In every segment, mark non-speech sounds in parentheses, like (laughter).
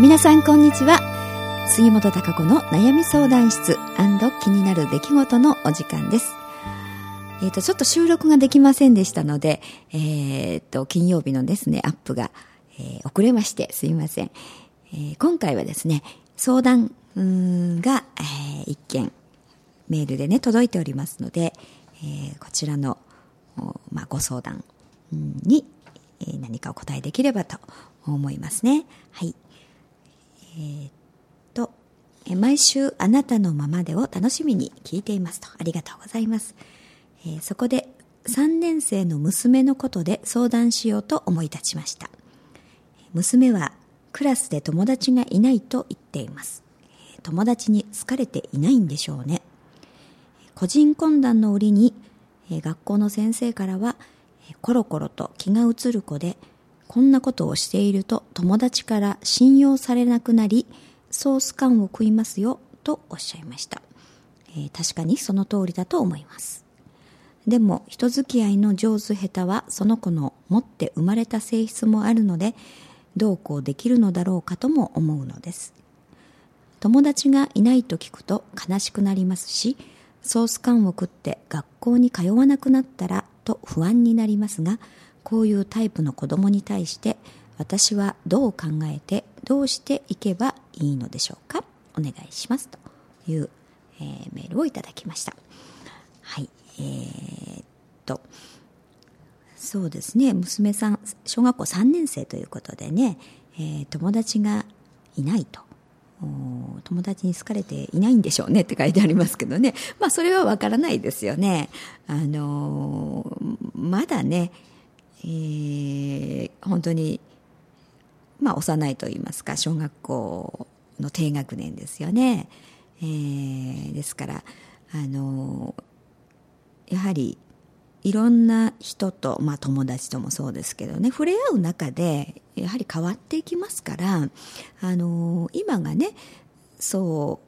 皆さんこんにちは杉本孝子の悩み相談室気になる出来事のお時間ですえっ、ー、と、ちょっと収録ができませんでしたので、えっ、ー、と、金曜日のですね、アップが、えー、遅れまして、すいません。えー、今回はですね、相談が、えー、一件、メールでね、届いておりますので、えー、こちらの、まあ、ご相談に、え、何かお答えできればと思いますね。はい。えー、っと、え毎週あなたのままでを楽しみに聞いていますと。ありがとうございます。えー、そこで3年生の娘のことで相談しようと思い立ちました。娘はクラスで友達がいないと言っています。友達に好かれていないんでしょうね。個人懇談の折に学校の先生からはコロコロと気が移る子でこんなことをしていると友達から信用されなくなりソース感を食いますよとおっしゃいました、えー、確かにその通りだと思います。でも人付き合いの上手下手はその子の持って生まれた性質もあるのでどうこうできるのだろうかとも思うのです。友達がいないと聞くと悲しくなりますしソース缶を食って学校に通わなくなったらと不安になりますがこういうタイプの子供に対して私はどう考えてどうしていけばいいのでしょうか？お願いしますという、えー、メールをいただきましたはいえー、っとそうですね娘さん小学校3年生ということでね、えー、友達がいないと友達に好かれていないんでしょうねって書いてありますけどね。まあそれはわからないですよね。あのまだね、えー、本当に、まあ幼いと言いますか、小学校の低学年ですよね。えー、ですから、あのやはりいろんな人と、まあ友達ともそうですけどね、触れ合う中で、やはり変わっていきますから、あの今がね、そ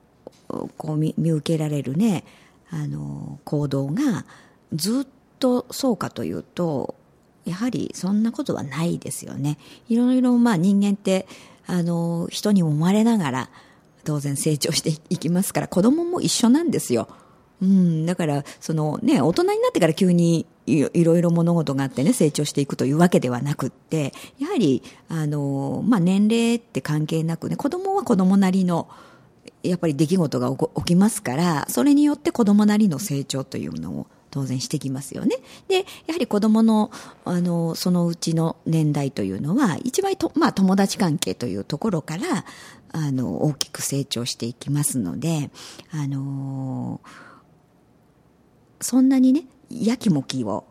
う、こう見受けられるね、あの行動がずっとそうかというと、やはりそんなことはないですよね。いろいろまあ人間って、あの人に思われながら、当然成長していきますから、子供も一緒なんですよ。うん、だから、そのね、大人になってから急にいろいろ物事があってね、成長していくというわけではなくって、やはり、あの、まあ、年齢って関係なくね、子供は子供なりの、やっぱり出来事が起きますから、それによって子供なりの成長というのを当然してきますよね。で、やはり子供の、あの、そのうちの年代というのは、一番と、まあ、友達関係というところから、あの、大きく成長していきますので、あのそんなにね、やきもきを、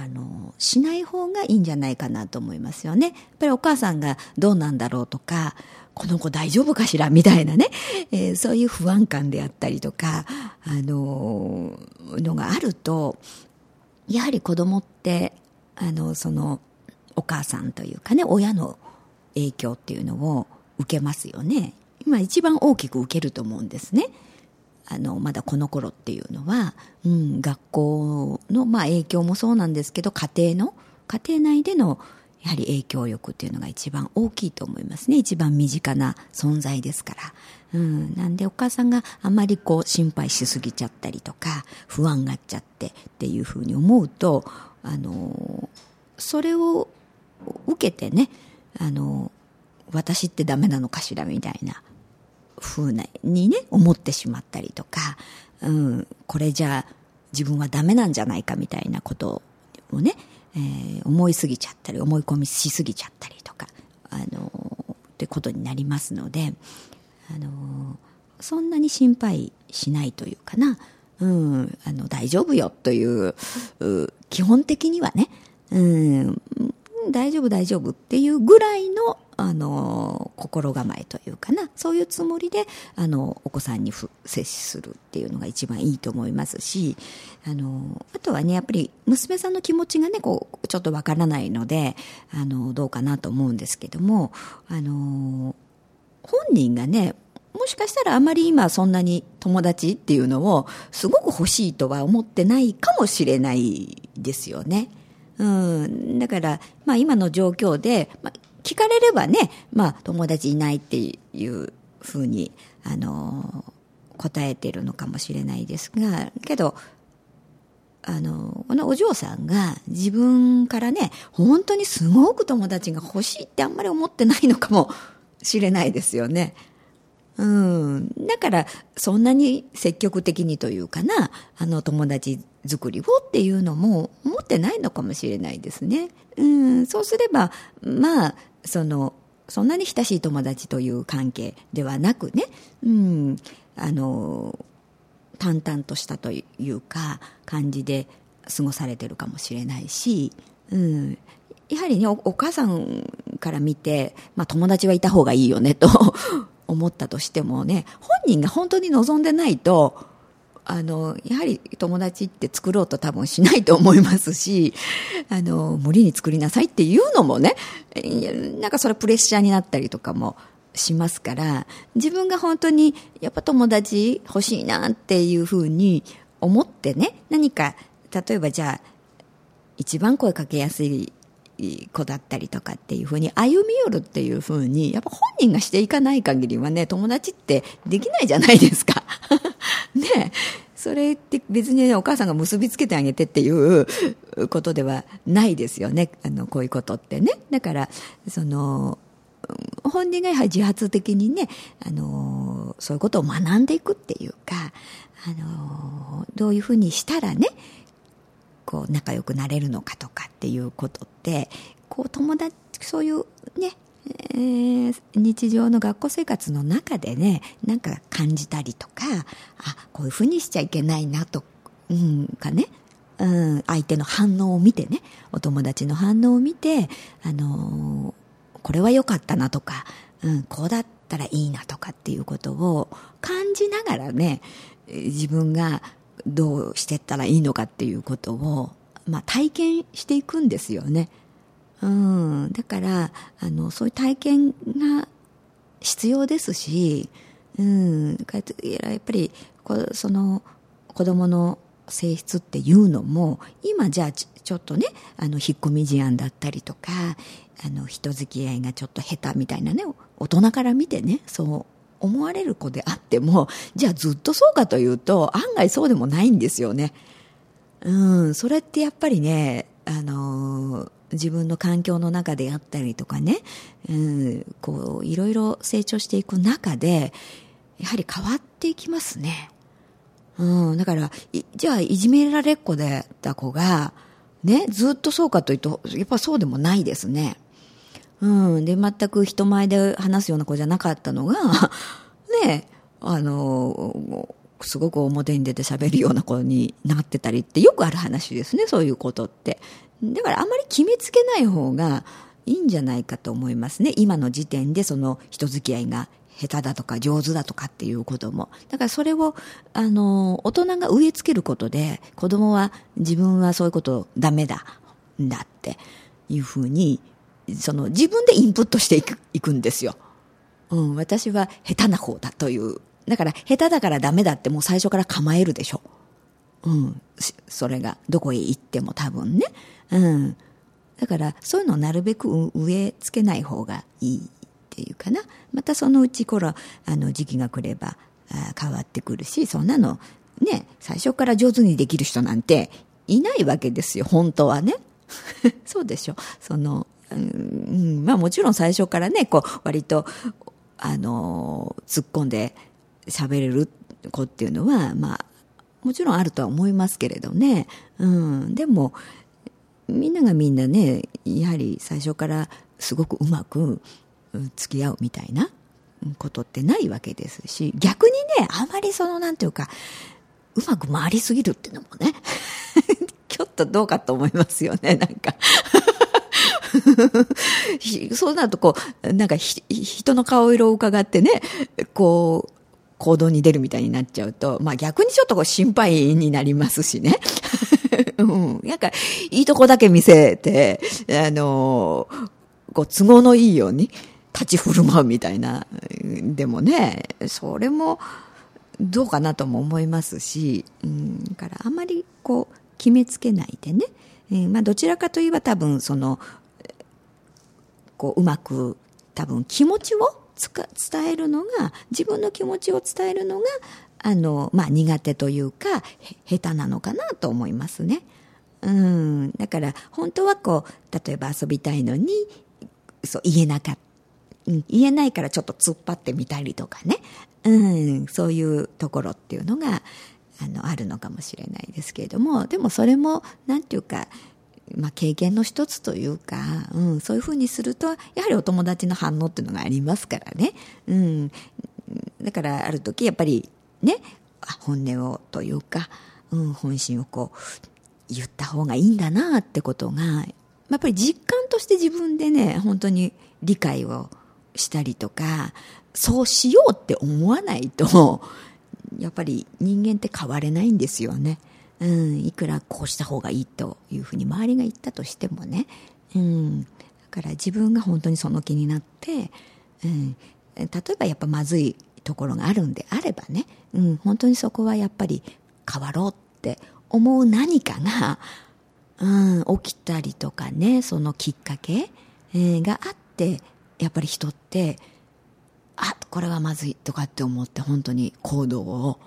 あの、しない方がいいんじゃないかなと思いますよね。やっぱりお母さんがどうなんだろうとか、この子大丈夫かしらみたいなね、(laughs) えー、そういう不安感であったりとか、あののがあると、やはり子供って、あの、その、お母さんというかね、親の影響っていうのを受けますよね。今一番大きく受けると思うんですね。あの、まだこの頃っていうのは、うん、学校の、まあ影響もそうなんですけど、家庭の、家庭内での、やはり影響力っていうのが一番大きいと思いますね。一番身近な存在ですから。うん。なんでお母さんがあまりこう心配しすぎちゃったりとか、不安がっちゃってっていうふうに思うと、あの、それを受けてね、あの、私ってダメなのかしらみたいな風にね、思ってしまったりとか、うん、これじゃ自分はダメなんじゃないかみたいなことをね、えー、思いすぎちゃったり、思い込みしすぎちゃったりとか、あのー、ってことになりますので、あのー、そんなに心配しないというかな、うん、あの、大丈夫よという、う基本的にはね、うん、大丈夫大丈夫っていうぐらいの、あの、心構えというかな、そういうつもりで、あの、お子さんに接するっていうのが一番いいと思いますし、あの、あとはね、やっぱり娘さんの気持ちがね、こう、ちょっとわからないので、あの、どうかなと思うんですけども、あの、本人がね、もしかしたらあまり今そんなに友達っていうのをすごく欲しいとは思ってないかもしれないですよね。うん、だから、まあ今の状況で、まあ、聞かれればね、まあ、友達いないっていうふうに、あの、答えてるのかもしれないですが、けど、あの、このお嬢さんが自分からね、本当にすごく友達が欲しいってあんまり思ってないのかもしれないですよね。うん。だから、そんなに積極的にというかな、あの友達作りをっていうのも持ってないのかもしれないですね。うん。そうすれば、まあ、その、そんなに親しい友達という関係ではなくね、うん。あの、淡々としたというか感じで過ごされてるかもしれないし、うん、やはりねお母さんから見て、まあ、友達はいた方がいいよねと思ったとしてもね本人が本当に望んでないとあのやはり友達って作ろうと多分しないと思いますしあの無理に作りなさいっていうのもねなんかそれプレッシャーになったりとかもしますから、自分が本当にやっぱ友達欲しいなっていうふうに思ってね、何か、例えばじゃあ、一番声かけやすい子だったりとかっていうふうに歩み寄るっていうふうに、やっぱ本人がしていかない限りはね、友達ってできないじゃないですか。(laughs) ねそれって別に、ね、お母さんが結びつけてあげてっていうことではないですよね。あの、こういうことってね。だから、その、本人がやはり自発的にね、あのそういうことを学んでいくっていうか、あのどういうふうにしたらね、こう仲良くなれるのかとかっていうことって、こう友達、そういうね、えー、日常の学校生活の中でね、なんか感じたりとか、あ、こういうふうにしちゃいけないなと、うんかね、うん、相手の反応を見てね、お友達の反応を見て、あのーこれは良かったなとか、うん、こうだったらいいなとかっていうことを感じながらね、自分がどうしてったらいいのかっていうことを、まあ、体験していくんですよね。うん、だから、あの、そういう体験が必要ですし、うん、やっぱりこ、その、子供の性質っていうのも、今じゃあちょっとね、あの、引っ込み思案だったりとか、あの人付き合いがちょっと下手みたいなね大人から見てねそう思われる子であってもじゃあずっとそうかというと案外そうでもないんですよね。うん、それってやっぱりね、あのー、自分の環境の中であったりとかね、うん、こう、いろいろ成長していく中で、やはり変わっていきますね。うん、だから、じゃあ、いじめられっ子でった子が、ね、ずっとそうかというと、やっぱそうでもないですね。うん。で、全く人前で話すような子じゃなかったのが、(laughs) ね、あの、すごく表に出て喋るような子になってたりってよくある話ですね、そういうことって。だからあまり決めつけない方がいいんじゃないかと思いますね。今の時点でその人付き合いが下手だとか上手だとかっていうことも。だからそれを、あの、大人が植え付けることで、子供は自分はそういうことダメだ、んだっていうふうにその自分でインプットしていくいくんですよ。うん、私は下手な方だという。だから下手だからダメだってもう最初から構えるでしょ。うん、それがどこへ行っても多分ね。うん。だからそういうのをなるべく植え付けない方がいいっていうかな。またそのうち頃、あの時期が来ればあ変わってくるし、そんなのね、最初から上手にできる人なんていないわけですよ、本当はね。(laughs) そうでしょ。その、うん、まあもちろん最初からね、こう、割と、あの、突っ込んで喋れる子っていうのは、まあ、もちろんあるとは思いますけれどね。うん。でも、みんながみんなね、やはり最初からすごくうまく付き合うみたいなことってないわけですし、逆にね、あまりその、なんていうか、うまく回りすぎるっていうのもね、(laughs) ちょっとどうかと思いますよね、なんか (laughs) そうなるとこう、なんか人の顔色を伺ってね、こう、行動に出るみたいになっちゃうと、まあ逆にちょっとこう心配になりますしね。(laughs) うん。なんか、いいとこだけ見せて、あの、こう都合のいいように立ち振る舞うみたいな。でもね、それもどうかなとも思いますし、うん、だからあまりこう決めつけないでね、えー、まあどちらかといえば多分その、こううまく多分気持ちを伝えるのが自分の気持ちを伝えるのがあの、まあ、苦手というか下手なのかなと思いますね。うん、だから本当はこう例えば遊びたいのにそう言えなかった。言えないからちょっと突っ張ってみたりとかね、うん、そういうところっていうのがあのあるのかもしれないですけれども。でもそれも何て言うかまあ、経験の一つというか、うん、そういうふうにするとやはりお友達の反応っていうのがありますからね、うん、だからある時やっぱりね本音をというか、うん、本心をこう言った方がいいんだなってことがやっぱり実感として自分でね本当に理解をしたりとかそうしようって思わないとやっぱり人間って変われないんですよね。うん、いくらこうした方がいいというふうに周りが言ったとしてもね、うん、だから自分が本当にその気になって、うん、例えばやっぱまずいところがあるんであればね、うん、本当にそこはやっぱり変わろうって思う何かが、うん、起きたりとかねそのきっかけ、えー、があってやっぱり人ってあこれはまずいとかって思って本当に行動を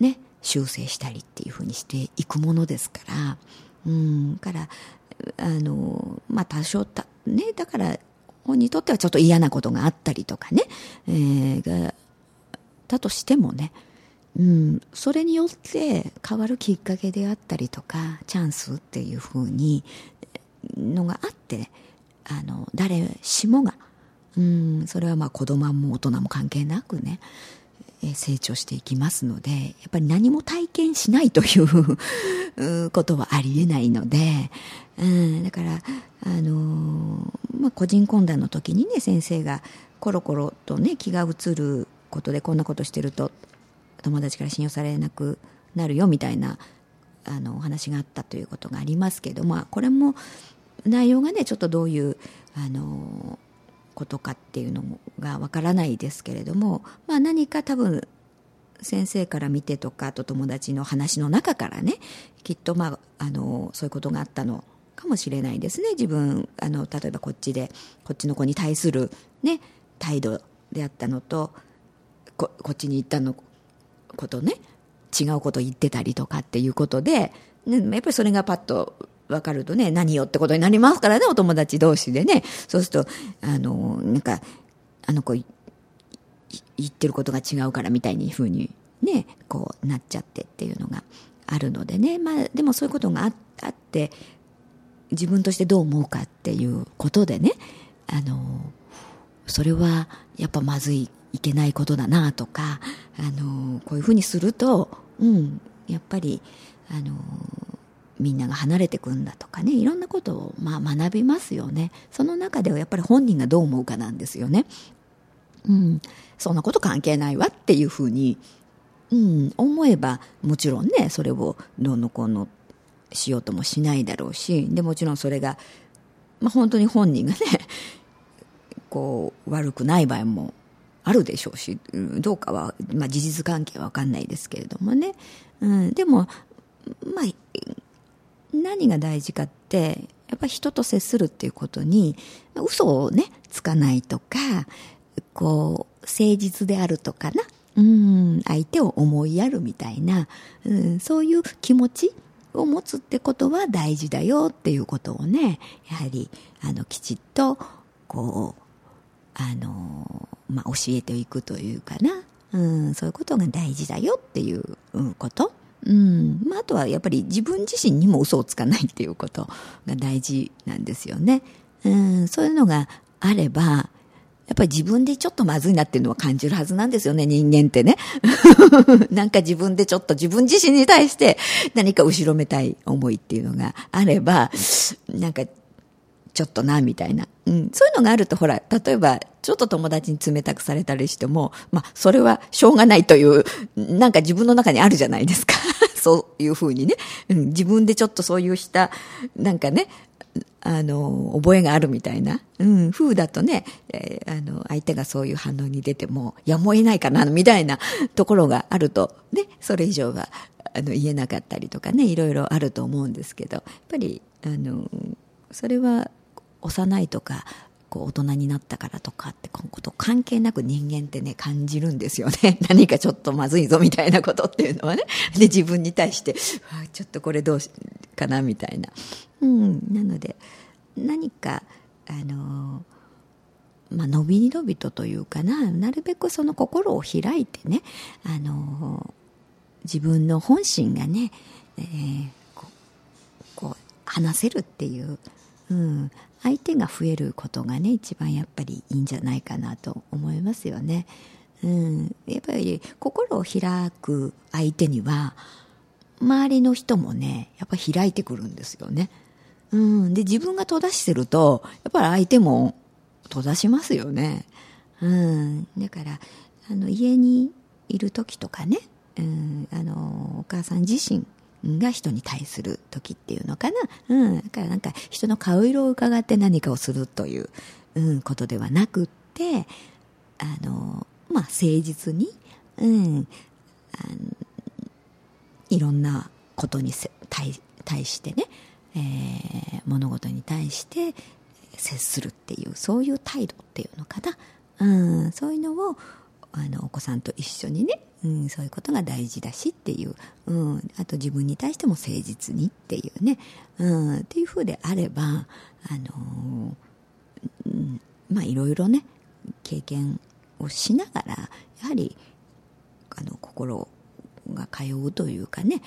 ね修正したりっていうふうにしていくものですから、うん、からあのまあ多少たねだから本にとってはちょっと嫌なことがあったりとかね、えー、がだとしてもね、うん、それによって変わるきっかけであったりとかチャンスっていうふうにのがあってあの誰しもが、うん、それはまあ子供も大人も関係なくね成長していきますのでやっぱり何も体験しないという (laughs) ことはありえないので、うん、だからあのまあ、個人懇談の時にね先生がコロコロとね気が移ることでこんなことしてると友達から信用されなくなるよみたいなあのお話があったということがありますけど、まあ、これも内容がねちょっとどういうあのことかっていうのがわからないですけれども、まあ、何か多分先生から見てとかあと友達の話の中からねきっと、まあ、あのそういうことがあったのかもしれないですね。自分あの例えばこっちでこっちの子に対する、ね、態度であったのとここっちに行ったのことね違うこと言ってたりとかっていうことで、ね、やっぱりそれがパッと分かるとね、何よってことになりますからね、お友達同士でね。そうすると、あの、なんか、あの子、言ってることが違うからみたいにふうにね、こうなっちゃってっていうのがあるのでね。まあ、でもそういうことがあって、自分としてどう思うかっていうことでね、あの、それはやっぱまずい、いけないことだなとか、あの、こういうふうにすると、うん、やっぱり、あの、みんなが離れていくんだとかねいろんなことをまあ学びますよね。その中ではやっぱり本人がどう思うかなんですよね。うん。そんなこと関係ないわっていうふうに、うん、思えばもちろんねそれをどうのこうのしようともしないだろうしでもちろんそれが、まあ、本当に本人がね (laughs) こう悪くない場合もあるでしょうし、どうかは、まあ、事実関係は分かんないですけれどもね、うん、でもまあ何が大事かってやっぱ人と接するっていうことに嘘をねつかないとかこう誠実であるとかな。うん相手を思いやるみたいな、うん、そういう気持ちを持つってことは大事だよっていうことをねやはりあのきちっとこうあの、まあ、教えていくというかな、うん、そういうことが大事だよっていうこと。うんまあ、あとはやっぱり自分自身にも嘘をつかないっていうことが大事なんですよね。うん、そういうのがあれば、やっぱり自分でちょっとまずいなっていうのは感じるはずなんですよね、人間ってね。(laughs) なんか自分でちょっと自分自身に対して何か後ろめたい思いっていうのがあれば、なんかちょっとな、みたいな。うん。そういうのがあると、ほら、例えば、ちょっと友達に冷たくされたりしても、まあ、それはしょうがないという、なんか自分の中にあるじゃないですか。(laughs) そういうふうにね。うん。自分でちょっとそういうした、なんかね、あの、覚えがあるみたいな。うん。風だとね、えー、あの、相手がそういう反応に出ても、やむを得ないかな、みたいな (laughs) ところがあると、ね、それ以上は、あの、言えなかったりとかね、いろいろあると思うんですけど、やっぱり、あの、それは幼いとかこう大人になったからとかってこと関係なく人間ってね感じるんですよね。(laughs) 何かちょっとまずいぞみたいなことっていうのはね。で自分に対してちょっとこれどうかなみたいな、うん、なので何かあのまあのびのびとというかな。なるべくその心を開いてねあの自分の本心がね、えー、こうこう話せるっていう、うん、相手が増えることがね一番やっぱりいいんじゃないかなと思いますよね。うん、やっぱり心を開く相手には周りの人もねやっぱ開いてくるんですよね。うん、で自分が閉ざしてるとやっぱり相手も閉ざしますよね。うん、だからあの家にいる時とかね、うん、あのお母さん自身が人に対する時っていうのかな。うん。だからなんか人の顔色を伺って何かをするという、うん、ことではなくって、あの、まあ、誠実に、うん、あいろんなことに対対してね、えー、物事に対して接するっていう、そういう態度っていうのかな。うん、そういうのを、あの、お子さんと一緒にね、うん、そういうことが大事だしっていう、うん、あと自分に対しても誠実にっていうね、うん、っていうふうであれば、あのうん、まあいろいろね、経験をしながら、やはり、あの、心が通うというかね、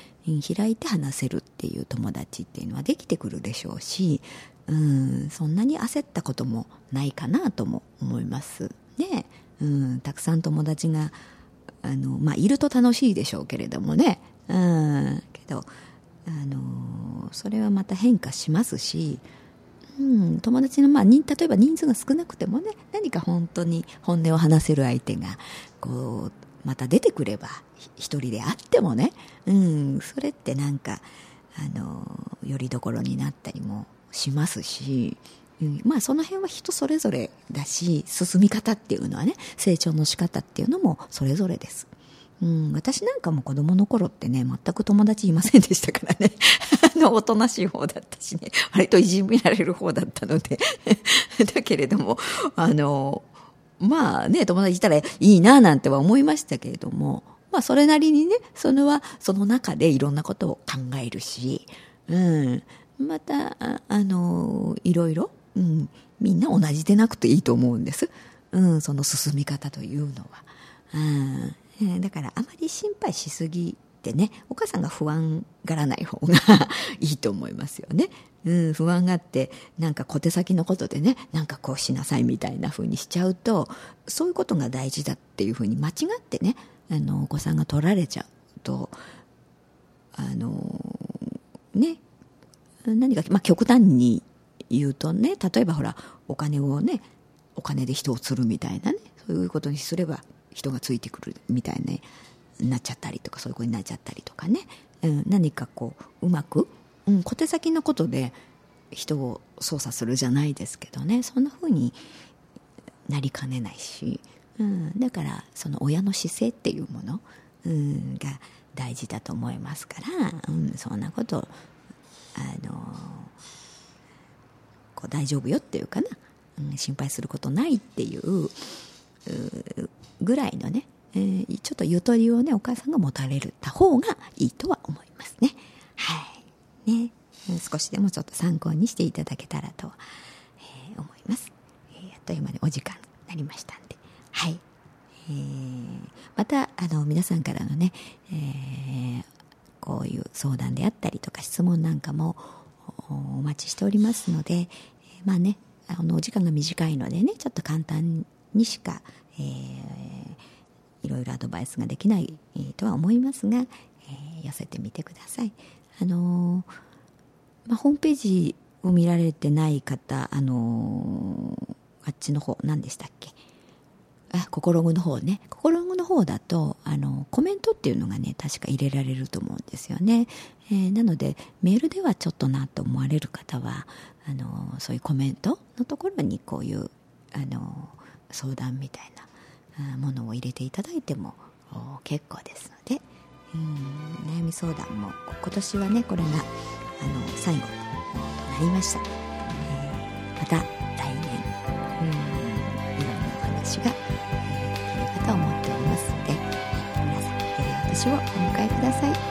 開いて話せるっていう友達っていうのはできてくるでしょうし、うん、そんなに焦ったこともないかなとも思いますね。うん、たくさん友達があの、まあ、いると楽しいでしょうけれどもね。うん、けど、あの、それはまた変化しますし、うん、友達の、まあ、例えば人数が少なくてもね、何か本当に本音を話せる相手が、こう、また出てくれば、一人であってもね、うん、それってなんか、あの、よりどころになったりもしますし、うん、まあその辺は人それぞれだし進み方っていうのはね成長の仕方っていうのもそれぞれです。うん、私なんかも子供の頃ってね、全く友達いませんでしたからね。(laughs) あの、おとなしい方だったしね、割といじめられる方だったので。(laughs) だけれども、あの、まあね、友達いたらいいななんては思いましたけれども、まあそれなりにね、それはその中でいろんなことを考えるし、うん、また、ああの、いろいろ、うん、みんな同じでなくていいと思うんです。うん、その進み方というのは。うん、だからあまり心配しすぎてね、お母さんが不安がらない方がいいと思いますよね。うん、不安があって、なんか小手先のことでね、なんかこうしなさいみたいな風にしちゃうと、そういうことが大事だっていう風に間違ってね、あの、お子さんが取られちゃうと、あの、ね、何か、まあ、極端に言うとね例えばほらお金をねお金で人を釣るみたいなねそういうことにすれば人がついてくるみたいになっちゃったりとかそういうことになっちゃったりとかね、うん、何かこううまく、うん、小手先のことで人を操作するじゃないですけどね。そんな風になりかねないし、うん、だからその親の姿勢っていうもの、うん、が大事だと思いますから、うん、そんなことあのこう大丈夫よっていうかな、うん、心配することないっていうぐらいのね、えー、ちょっとゆとりをねお母さんが持たれた方がいいとは思いますね。はいね少しでもちょっと参考にしていただけたらと、えー、思います。えー、あっという間にお時間になりましたんで、はい。えー、またあの皆さんからのね、えー、こういう相談であったりとか質問なんかもお待ちしておりますので、まあね、あのお時間が短いのでねちょっと簡単にしか、えー、いろいろアドバイスができない、とは思いますが、えー、寄せてみてください。あのまあ、ホームページを見られてない方、あのあっちの方何でしたっけ？あ心具の方ね。心具の方だとあのコメントっていうのがね確か入れられると思うんですよね、えー、なのでメールではちょっとなと思われる方はあのそういうコメントのところにこういうあの相談みたいなものを入れていただいても結構ですので。うん悩み相談も今年はねこれがあの最後となりました、えー、また来年話が、えー、できるかと思っておりまをお迎えください。